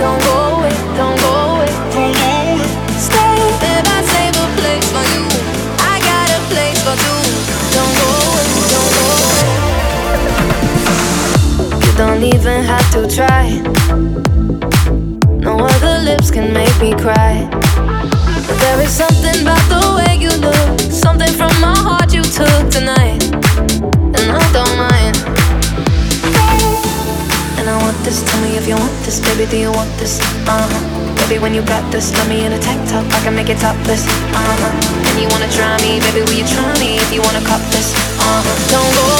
Don't go away, don't go away, don't go away. Stay there, save a place for you. I got a place for two. Don't go away, don't go away. You don't even have to try. No other lips can make me cry. There is something about the way you look, something from my heart you took tonight. Want this, tell me if you want this, baby, do you want this? Uh huh. Baby, when you got this, let me in a tank top, I can make it topless. Uh huh. And you wanna try me, baby, will you try me if you wanna cop this? Uh huh. Don't go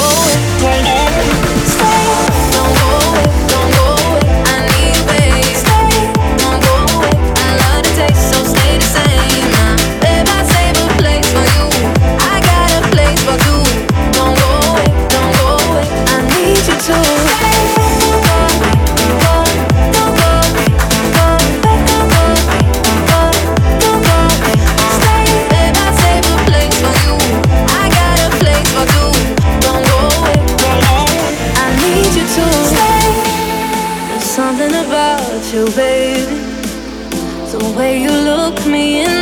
you, baby. The way you look me in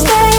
stay.